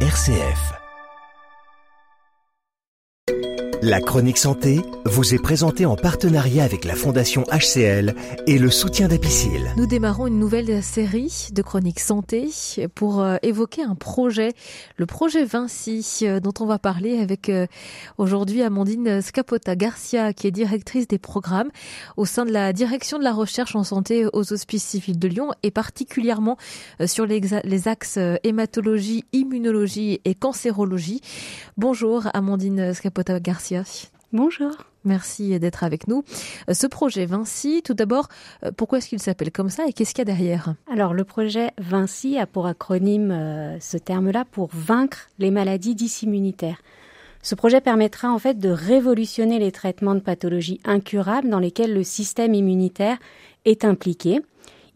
RCF. La chronique santé vous est présentée en partenariat avec la Fondation HCL et le soutien d'Apicil. Nous démarrons une nouvelle série de chroniques santé pour euh, évoquer un projet, le projet Vinci, euh, dont on va parler avec euh, aujourd'hui Amandine Scapota Garcia, qui est directrice des programmes au sein de la direction de la recherche en santé aux Hospices civils de Lyon et particulièrement sur les, axes hématologie, immunologie et cancérologie. Bonjour Amandine Scapota Garcia. Bonjour. Merci d'être avec nous. Euh, ce projet Vinci, tout d'abord, euh, pourquoi est-ce qu'il s'appelle comme ça et qu'est-ce qu'il y a derrière? Alors le projet Vinci a pour acronyme euh, ce terme-là pour vaincre les maladies dissimmunitaires. Ce projet permettra en fait de révolutionner les traitements de pathologies incurables dans lesquelles le système immunitaire est impliqué.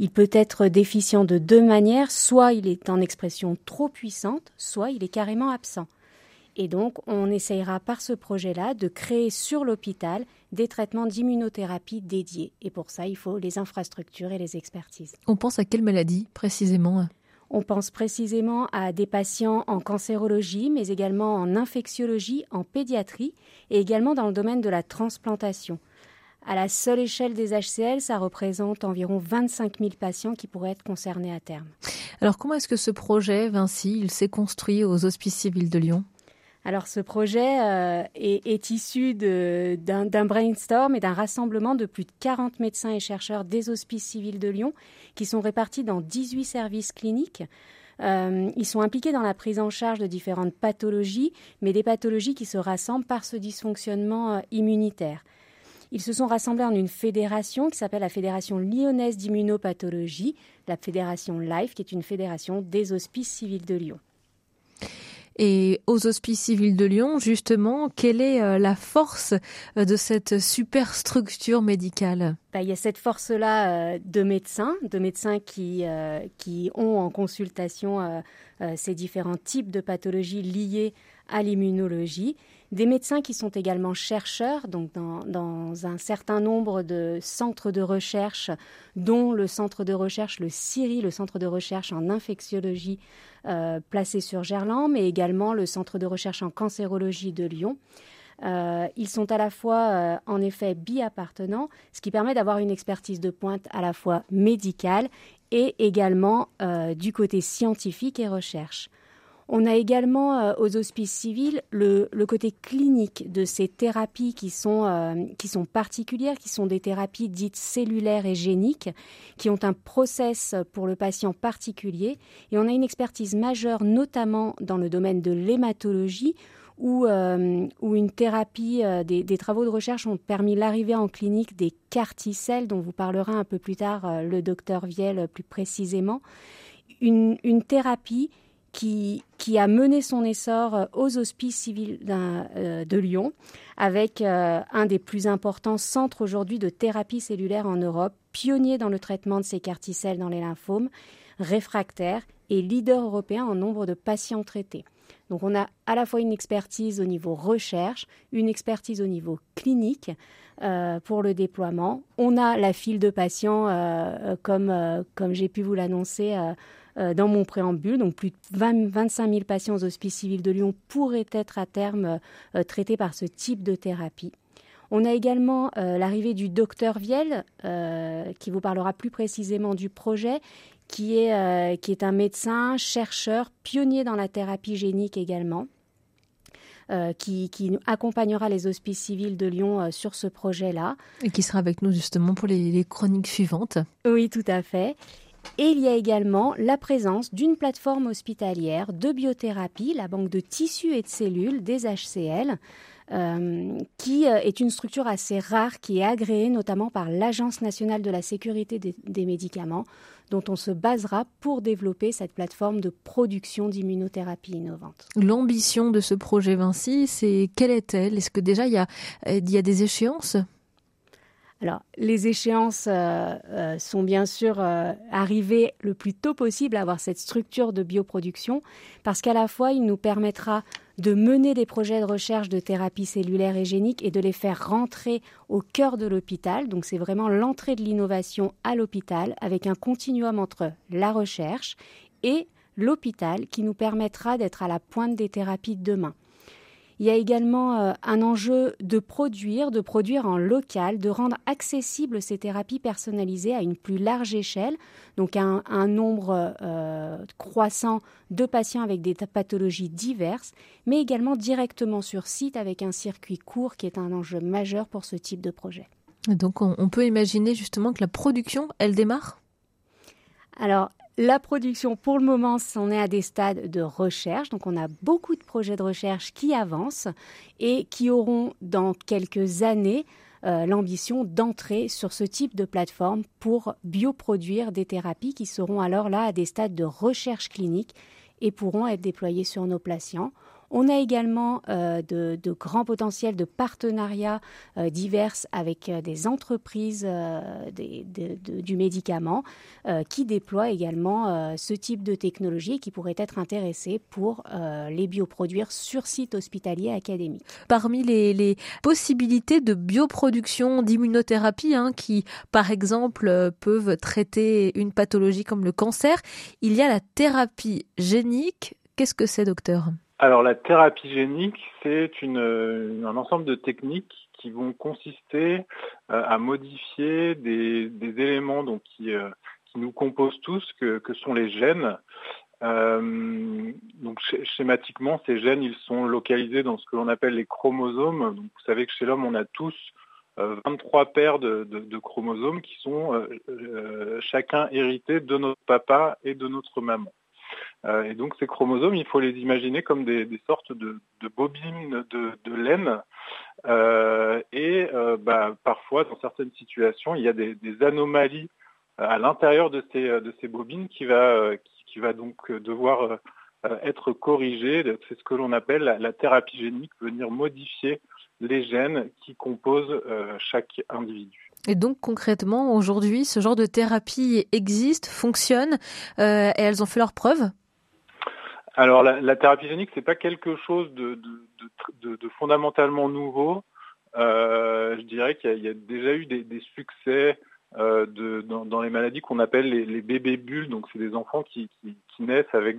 Il peut être déficient de deux manières, soit il est en expression trop puissante, soit il est carrément absent. Et donc, on essayera par ce projet-là de créer sur l'hôpital des traitements d'immunothérapie dédiés. Et pour ça, il faut les infrastructures et les expertises. On pense à quelle maladie précisément on pense précisément à des patients en cancérologie, mais également en infectiologie, en pédiatrie et également dans le domaine de la transplantation. À la seule échelle des HCL, ça représente environ 25 000 patients qui pourraient être concernés à terme. Alors comment est-ce que ce projet, Vinci, il s'est construit aux Hospices civils de Lyon? Alors ce projet euh, est, issu d'un brainstorm et d'un rassemblement de plus de 40 médecins et chercheurs des hospices civils de Lyon qui sont répartis dans 18 services cliniques. Euh, ils sont impliqués dans la prise en charge de différentes pathologies, mais des pathologies qui se rassemblent par ce dysfonctionnement euh, immunitaire. Ils se sont rassemblés en une fédération qui s'appelle la Fédération lyonnaise d'immunopathologie, la Fédération LIFE, qui est une fédération des hospices civils de Lyon. Et aux Hospices civils de Lyon, justement, quelle est euh, la force euh, de cette super structure médicale? Bah, Il y a cette force-là euh, de médecins, de médecins qui, qui ont en consultation ces différents types de pathologies liées à l'immunologie des médecins qui sont également chercheurs, donc dans, un certain nombre de centres de recherche, dont le centre de recherche, le CIRI, le centre de recherche en infectiologie euh, placé sur Gerland, mais également le centre de recherche en cancérologie de Lyon. Euh, ils sont à la fois, euh, en effet, bi-appartenants, ce qui permet d'avoir une expertise de pointe à la fois médicale et également du côté scientifique et recherche. On a également euh, aux hospices civils le, côté clinique de ces thérapies qui sont, euh, qui sont particulières, qui sont des thérapies dites cellulaires et géniques, qui ont un process pour le patient particulier. Et on a une expertise majeure, notamment dans le domaine de l'hématologie, où, euh, une thérapie, des, travaux de recherche ont permis l'arrivée en clinique des carticelles, dont vous parlera un peu plus tard le docteur Viel plus précisément. Une thérapie qui, a mené son essor euh, aux hospices civils euh, de Lyon, avec euh, un des plus importants centres aujourd'hui de thérapie cellulaire en Europe, pionnier dans le traitement de ces carticelles dans les lymphomes, réfractaires et leader européen en nombre de patients traités. Donc on a à la fois une expertise au niveau recherche, une expertise au niveau clinique pour le déploiement. On a la file de patients, comme, comme j'ai pu vous l'annoncer euh, dans mon préambule. Donc plus de 25 000 patients aux hospices civils de Lyon pourraient être à terme euh, traités par ce type de thérapie. On a également euh, l'arrivée du docteur Viel, qui vous parlera plus précisément du projet, qui est, qui est un médecin, chercheur, pionnier dans la thérapie génique également. qui, qui, accompagnera les hospices civils de Lyon sur ce projet-là. Et qui sera avec nous justement pour les, les chroniques suivantes. Oui, tout à fait. Et il y a également la présence d'une plateforme hospitalière de biothérapie, la banque de tissus et de cellules des HCL, euh, qui euh, est une structure assez rare qui est agréée notamment par l'Agence nationale de la sécurité des, médicaments, dont on se basera pour développer cette plateforme de production d'immunothérapie innovante. L'ambition de ce projet Vinci, c'est quelle est-elle? Est-ce que déjà y il y a des échéances? Alors, les échéances euh, euh, sont bien sûr euh, arrivées le plus tôt possible à avoir cette structure de bioproduction, parce qu'à la fois, il nous permettra de mener des projets de recherche de thérapie cellulaire et génique et de les faire rentrer au cœur de l'hôpital. Donc, c'est vraiment l'entrée de l'innovation à l'hôpital avec un continuum entre la recherche et l'hôpital qui nous permettra d'être à la pointe des thérapies de demain. Il y a également euh, un enjeu de produire, de produire en local, de rendre accessibles ces thérapies personnalisées à une plus large échelle, donc un, un nombre euh, croissant de patients avec des pathologies diverses, mais également directement sur site avec un circuit court qui est un enjeu majeur pour ce type de projet. Donc on, on peut imaginer justement que la production, elle démarre? Alors, la production, pour le moment, on est à des stades de recherche. Donc, on a beaucoup de projets de recherche qui avancent et qui auront dans quelques années euh, l'ambition d'entrer sur ce type de plateforme pour bioproduire des thérapies qui seront alors là à des stades de recherche clinique et pourront être déployées sur nos patients. On a également euh, de, grands potentiels de partenariats euh, divers avec euh, des entreprises du médicament qui déploient également ce type de technologie qui pourrait être intéressée pour les bioproduire sur site hospitalier académique. Parmi les, possibilités de bioproduction d'immunothérapie hein, qui, par exemple, peuvent traiter une pathologie comme le cancer, il y a la thérapie génique. Qu'est-ce que c'est, docteur? Alors la thérapie génique, c'est une, un ensemble de techniques qui vont consister euh, à modifier des, éléments donc, qui, euh, qui, nous composent tous, que, sont les gènes. Euh, donc schématiquement, ces gènes, ils sont localisés dans ce que l'on appelle les chromosomes. Donc, vous savez que chez l'homme, on a tous 23 paires de, de chromosomes qui sont chacun hérités de notre papa et de notre maman. Euh, et donc ces chromosomes, il faut les imaginer comme des, sortes de, bobines de, laine. Euh, et euh, bah, parfois, dans certaines situations, il y a des, anomalies à l'intérieur de ces, bobines qui va, qui, va donc devoir être corrigées. C'est ce que l'on appelle la, thérapie génique, venir modifier les gènes qui composent chaque individu. Et donc concrètement, aujourd'hui, ce genre de thérapie existe, fonctionne, et elles ont fait leurs preuves alors la, thérapie génique, c'est pas quelque chose de, fondamentalement nouveau. Euh, je dirais qu'il y, a déjà eu des, succès euh, dans, les maladies qu'on appelle les, bébés bulles. Donc c'est des enfants qui, naissent avec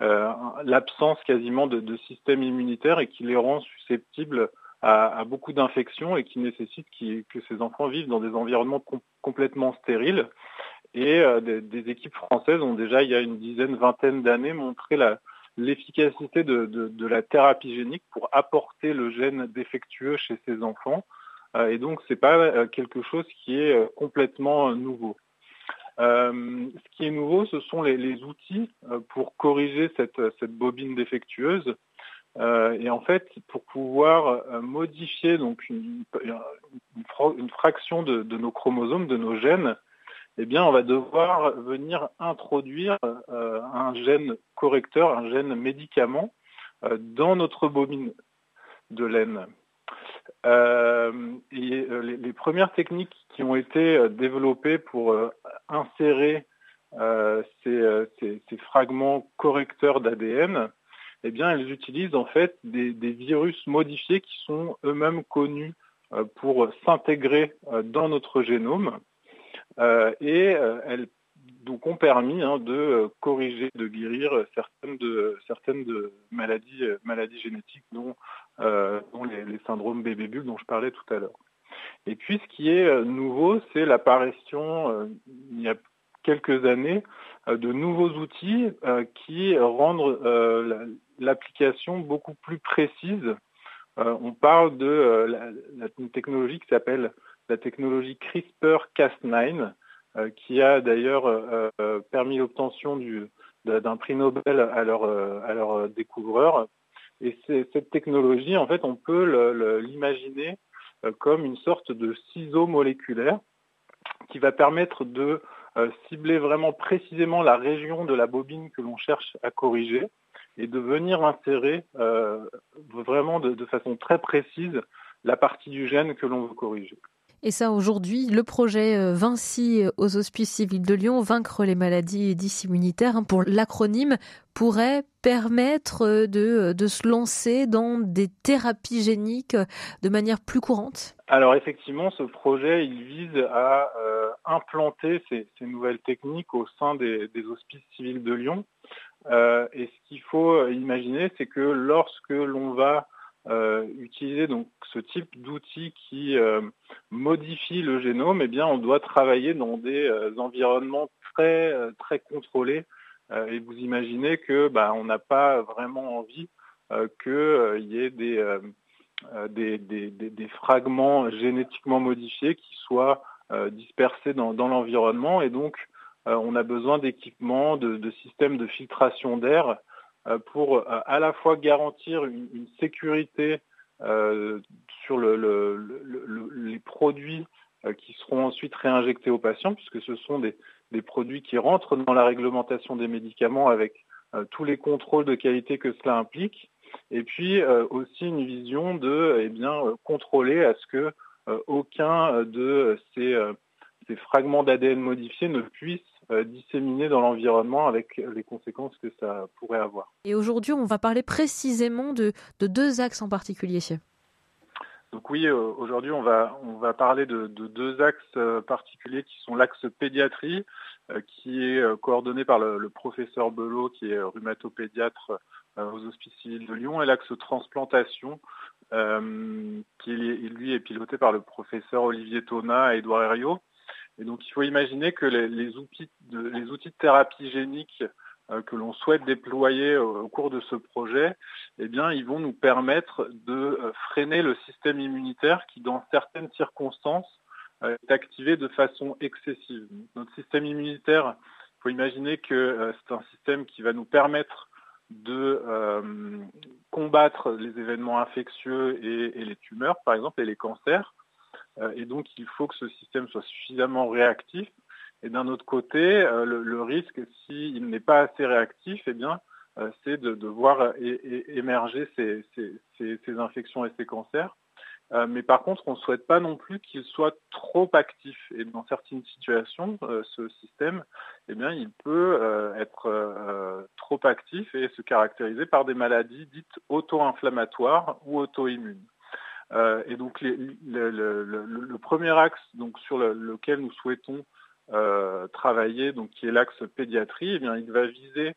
euh, l'absence quasiment de, système immunitaire et qui les rend susceptibles à, beaucoup d'infections et qui nécessitent que ces enfants vivent dans des environnements complètement stériles. Et euh, des, équipes françaises ont déjà, il y a une dizaine, vingtaine d'années, montré l'efficacité de, la thérapie génique pour apporter le gène défectueux chez ces enfants. Euh, et donc, ce n'est pas euh, quelque chose qui est complètement nouveau. ce qui est nouveau, ce sont les, outils pour corriger cette, bobine défectueuse. et en fait, pour pouvoir modifier donc une, fraction de, nos chromosomes, de nos gènes, eh bien, on va devoir venir introduire euh, un gène correcteur, un gène médicament euh, dans notre bobine de laine. Euh, les, premières techniques qui ont été développées pour insérer ces, fragments correcteurs d'ADN, eh bien, elles utilisent en fait des, virus modifiés qui sont eux-mêmes connus pour s'intégrer dans notre génome et euh, elles ont permis hein, de euh, corriger, de guérir certaines maladies génétiques dont, les, syndromes bébé bulle dont je parlais tout à l'heure. Et puis ce qui est nouveau, c'est l'apparition il y a quelques années de nouveaux outils qui rendent l'application beaucoup plus précise. on parle de technologie qui s'appelle la technologie CRISPR-Cas9, euh, qui a d'ailleurs euh, euh, permis l'obtention d'un prix Nobel à leur, à leur découvreur. Et cette technologie, en fait, on peut l'imaginer comme une sorte de ciseau moléculaire qui va permettre de cibler vraiment précisément la région de la bobine que l'on cherche à corriger et de venir insérer vraiment de, façon très précise la partie du gène que l'on veut corriger. Et ça, aujourd'hui, le projet euh, Vinci euh, aux Hospices civils de Lyon, vaincre les maladies dissimmunitaires, hein, pour l'acronyme, pourrait permettre euh, de, de, se lancer dans des thérapies géniques de manière plus courante Alors effectivement, ce projet, il vise à implanter ces, nouvelles techniques au sein des, hospices civils de Lyon. et ce qu'il faut imaginer, c'est que lorsque l'on va utiliser donc ce type d'outil qui modifie le génome, eh bien, on doit travailler dans des environnements très très contrôlés. et vous imaginez que bah, on n'a pas vraiment envie qu'il y ait des euh, des, des, fragments génétiquement modifiés qui soient euh, dispersés dans, l'environnement et donc euh, on a besoin d'équipements, de, systèmes de filtration d'air pour à la fois garantir une, sécurité sur le, les produits qui seront ensuite réinjectés aux patients, puisque ce sont des, produits qui rentrent dans la réglementation des médicaments avec tous les contrôles de qualité que cela implique. Et puis euh, aussi une vision de eh bien, euh, contrôler à ce que euh, aucun de ces, ces fragments d'ADN modifiés ne puisse disséminer dans l'environnement avec les conséquences que ça pourrait avoir. Et aujourd'hui, on va parler précisément de, de deux axes en particulier. Donc oui, aujourd'hui on va on va parler de, de deux axes particuliers qui sont l'axe pédiatrie, qui est coordonné par le, le, professeur Belot, qui est rhumatopédiatre euh, aux Hospices civils de Lyon, et l'axe transplantation, euh, qui lui est piloté par le professeur Olivier Tona et Edouard Herriot. Et donc il faut imaginer que les, outils, de, les outils de thérapie génique euh, que l'on souhaite déployer au, cours de ce projet, eh bien, ils vont nous permettre de freiner le système immunitaire qui, dans certaines circonstances, est activé de façon excessive. Notre système immunitaire, il faut imaginer que c'est un système qui va nous permettre de euh, combattre les événements infectieux et, les tumeurs, par exemple, et les cancers. Euh, et donc, il faut que ce système soit suffisamment réactif. Et d'un autre côté, euh, le, risque, s'il n'est pas assez réactif, eh bien, c'est de, voir émerger ces, infections et ces cancers. Euh, mais par contre, on ne souhaite pas non plus qu'il soit trop actif. Et dans certaines situations, euh, ce système, eh bien, il peut euh, être trop actif et se caractériser par des maladies dites auto-inflammatoires ou auto-immunes. Et donc, le, premier axe donc, sur lequel nous souhaitons travailler, donc, qui est l'axe pédiatrie, eh bien, il va viser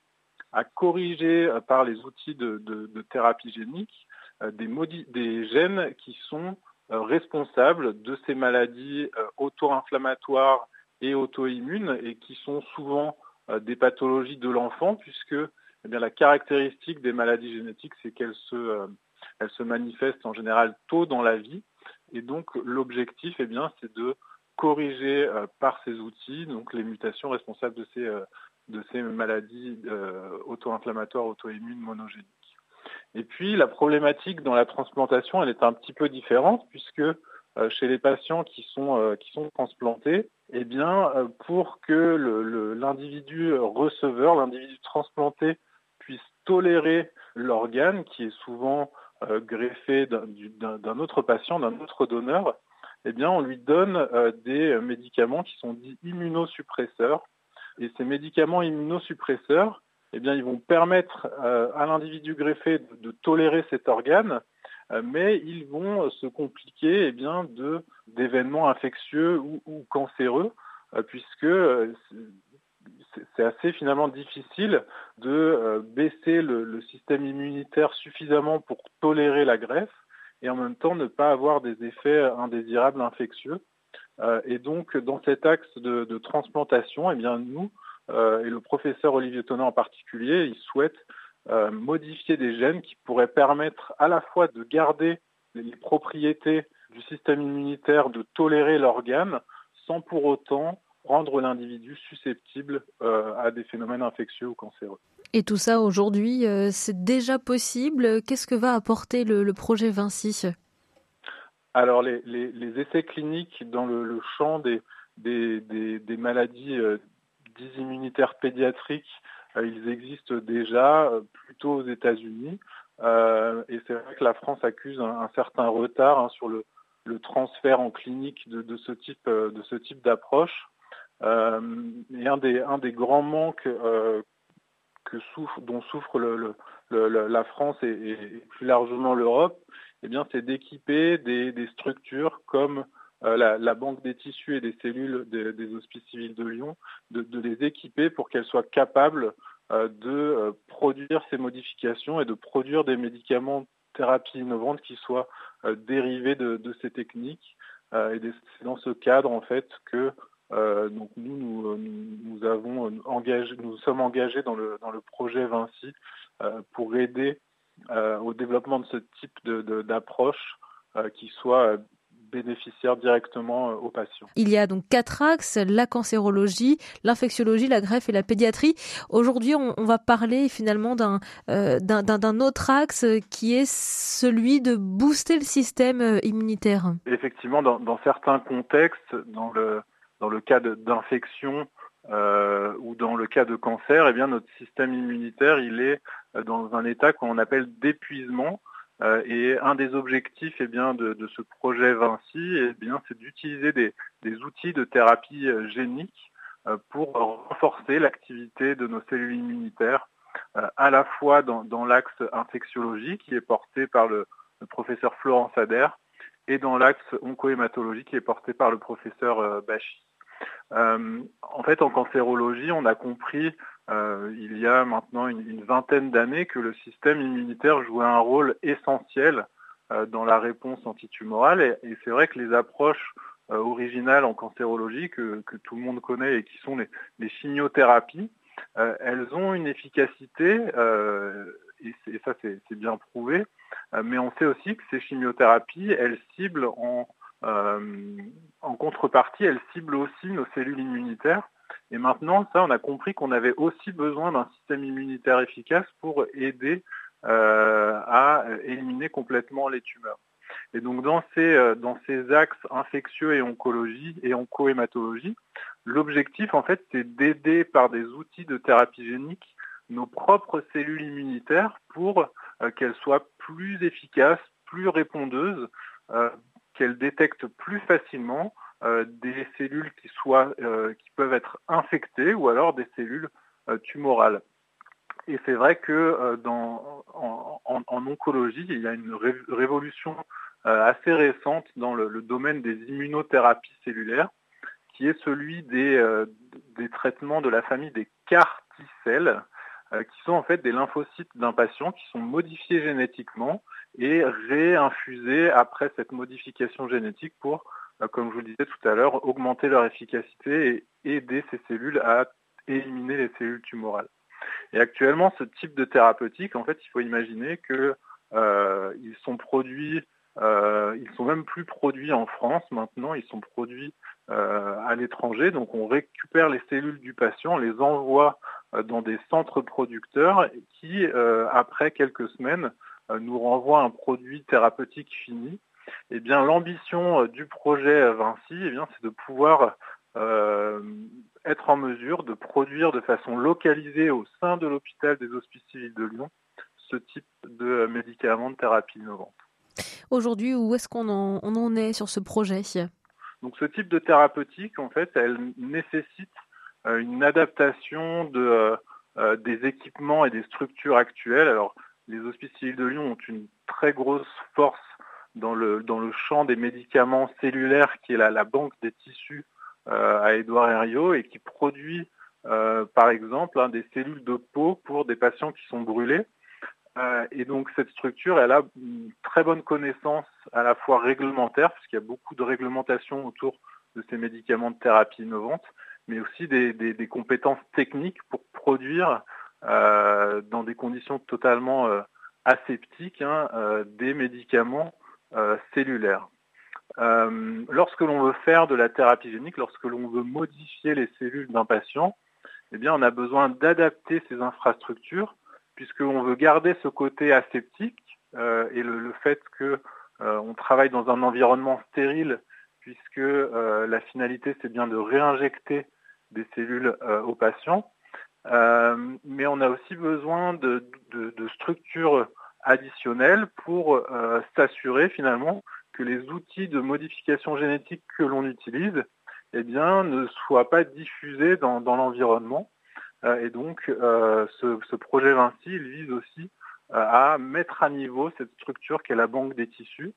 à corriger par les outils de, thérapie génique euh, des, gènes qui sont euh, responsables de ces maladies euh, auto-inflammatoires et auto-immunes et qui sont souvent des pathologies de l'enfant puisque eh la caractéristique des maladies génétiques, c'est qu'elles se, se manifestent en général tôt dans la vie. Et donc l'objectif, eh bien, c'est de corriger par ces outils donc les mutations responsables de ces, de ces maladies auto-inflammatoires, auto-immunes monogéniques. Et puis la problématique dans la transplantation, elle est un petit peu différente puisque euh, chez les patients qui sont, euh, qui sont transplantés, eh bien, euh, pour que l'individu receveur, l'individu transplanté puisse tolérer l'organe qui est souvent greffé d'un autre patient, d'un autre donneur, eh bien, on lui donne des médicaments qui sont dits immunosuppresseurs. Et ces médicaments immunosuppresseurs, eh bien, ils vont permettre euh, à l'individu greffé de, tolérer cet organe, euh, mais ils vont se compliquer eh bien, de, d'événements infectieux ou, cancéreux, euh, puisque c'est assez finalement difficile de baisser le, système immunitaire suffisamment pour tolérer la greffe et en même temps ne pas avoir des effets indésirables infectieux. et donc, dans cet axe de, transplantation, eh bien, nous, euh, et le professeur Olivier Tonnet en particulier, il souhaite euh, modifier des gènes qui pourraient permettre à la fois de garder les propriétés du système immunitaire de tolérer l'organe sans pour autant rendre l'individu susceptible euh, à des phénomènes infectieux ou cancéreux. Et tout ça aujourd'hui, c'est déjà possible. Qu'est-ce que va apporter le, projet Vinci? Alors les, essais cliniques dans le, champ des, des maladies immunitaires pédiatriques, euh, ils existent déjà euh, plutôt aux États-Unis. Euh, et c'est vrai que la France accuse un, certain retard hein, sur le, transfert en clinique de, ce type de ce type d'approche. Et un des, grands manques que souffre, dont souffre la France et, plus largement l'Europe, eh c'est d'équiper des, structures comme euh, la, banque des tissus et des cellules des, hospices civils de Lyon, de, les équiper pour qu'elles soient capables de produire ces modifications et de produire des médicaments thérapie innovante qui soient dérivés de, ces techniques. et c'est dans ce cadre en fait que donc nous, nous, avons engagé, nous sommes engagés dans le, dans le projet Vinci pour aider au développement de ce type d'approche qui soit bénéficiaire directement euh, aux patients. Il y a donc quatre axes, la cancérologie, l'infectiologie, la greffe et la pédiatrie. Aujourd'hui, on, va parler finalement euh, d'un d'un autre axe qui est celui de booster le système euh, immunitaire. Effectivement, dans, dans certains contextes, dans le, dans le cas d'infection, euh, ou dans le cas de cancer, eh bien, notre système immunitaire il est dans un état qu'on appelle d'épuisement. Euh, et un des objectifs eh bien, de, ce projet Vinci, eh c'est d'utiliser des, outils de thérapie euh, génique euh, pour renforcer l'activité de nos cellules immunitaires, à la fois dans, l'axe infectiologie qui est porté par le, professeur Florence Adair et dans l'axe oncohématologie qui est porté par le professeur Bachy. En fait, en cancérologie, on a compris euh, il y a maintenant une, vingtaine d'années que le système immunitaire jouait un rôle essentiel euh, dans la réponse antitumorale. Et, c'est vrai que les approches euh, originales en cancérologie que, tout le monde connaît et qui sont les, les chimiothérapies, elles ont une efficacité, et, ça c'est bien prouvé, mais on sait aussi que ces chimiothérapies, elles ciblent en, en contrepartie, elles ciblent aussi nos cellules immunitaires et maintenant, ça, on a compris qu'on avait aussi besoin d'un système immunitaire efficace pour aider euh, à éliminer complètement les tumeurs. Et donc dans ces, euh, dans ces axes infectieux et oncologie et oncohématologie, l'objectif en fait c'est d'aider par des outils de thérapie génique nos propres cellules immunitaires pour euh, qu'elles soient plus efficaces, plus répondeuses, qu'elles détectent plus facilement euh, des cellules qui, soient, euh, qui peuvent être infectées ou alors des cellules euh, tumorales. Et c'est vrai que dans, en, oncologie, il y a une révolution assez récente dans le, domaine des immunothérapies cellulaires, qui est celui des, des traitements de la famille des CAR T-cells, qui sont en fait des lymphocytes d'un patient qui sont modifiés génétiquement et réinfusés après cette modification génétique pour euh, comme je vous le disais tout à l'heure, augmenter leur efficacité et aider ces cellules à éliminer les cellules tumorales. Et actuellement, ce type de thérapeutique, en fait, il faut imaginer qu'ils euh, sont produits, euh, ils sont même plus produits en France maintenant, ils sont produits à l'étranger. Donc, on récupère les cellules du patient, on les envoie dans des centres producteurs qui, après quelques semaines, nous renvoient un produit thérapeutique fini eh bien, l'ambition euh, du projet Vinci, eh bien, c'est de pouvoir euh, être en mesure de produire de façon localisée au sein de l'hôpital des Hospices civils de Lyon ce type de médicaments de thérapie innovante. Aujourd'hui, où est-ce qu'on en, est sur ce projet? Donc, ce type de thérapeutique, en fait, elle nécessite euh, une adaptation de, des équipements et des structures actuelles. Alors, les Hospices civils de Lyon ont une très grosse force dans le, dans le champ des médicaments cellulaires, qui est la, banque des tissus euh, à Édouard Herriot, et qui produit, euh, par exemple, hein, des cellules de peau pour des patients qui sont brûlés. Euh, et donc cette structure, elle a une très bonne connaissance à la fois réglementaire, puisqu'il y a beaucoup de réglementation autour de ces médicaments de thérapie innovante, mais aussi des, compétences techniques pour produire dans des conditions totalement euh, aseptiques hein, euh, des médicaments euh, cellulaire. Euh, lorsque l'on veut faire de la thérapie génique, lorsque l'on veut modifier les cellules d'un patient, eh bien, on a besoin d'adapter ces infrastructures, puisqu'on veut garder ce côté aseptique euh, et le, fait que on travaille dans un environnement stérile, puisque la finalité c'est bien de réinjecter des cellules aux patients. Mais on a aussi besoin de, de, de structures additionnel pour euh, s'assurer finalement que les outils de modification génétique que l'on utilise eh bien, ne soient pas diffusés dans, l'environnement. Euh, et donc, euh, ce, projet Vinci, il vise aussi à mettre à niveau cette structure qu'est la banque des tissus.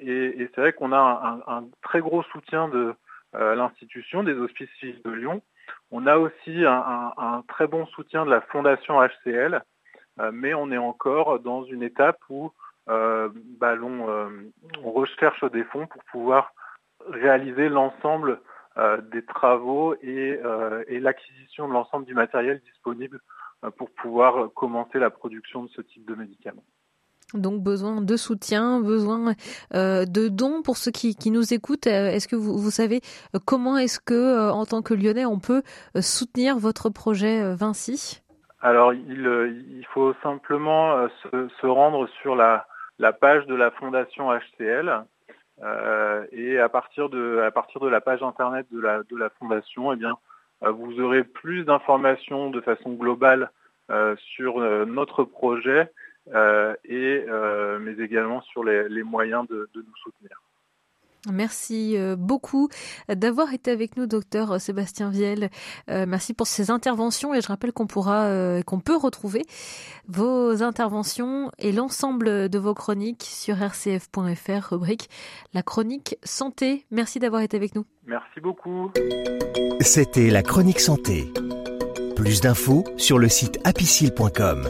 et, c'est vrai qu'on a un, très gros soutien de, l'institution des Hospices de Lyon. On a aussi un, très bon soutien de la Fondation HCL, mais on est encore dans une étape où bah, on recherche des fonds pour pouvoir réaliser l'ensemble des travaux et l'acquisition de l'ensemble du matériel disponible pour pouvoir commencer la production de ce type de médicaments. Donc besoin de soutien, besoin euh, de dons pour ceux qui, nous écoutent. Euh, est-ce que vous, savez euh, comment est-ce que, en tant que Lyonnais, on peut soutenir votre projet Vinci? Alors il, faut simplement se, rendre sur la, page de la Fondation HCL et à partir de à partir de la page internet de la de la Fondation, eh bien vous aurez plus d'informations de façon globale sur notre projet et, euh, mais également sur les, moyens de, nous soutenir. Merci euh, beaucoup d'avoir été avec nous, docteur Sébastien Viel. merci pour ces interventions et je rappelle qu'on pourra, qu'on peut retrouver vos interventions et l'ensemble de vos chroniques sur rcf.fr, rubrique La chronique santé. Merci d'avoir été avec nous. Merci beaucoup. C'était la chronique santé. Plus d'infos sur le site apicile.com.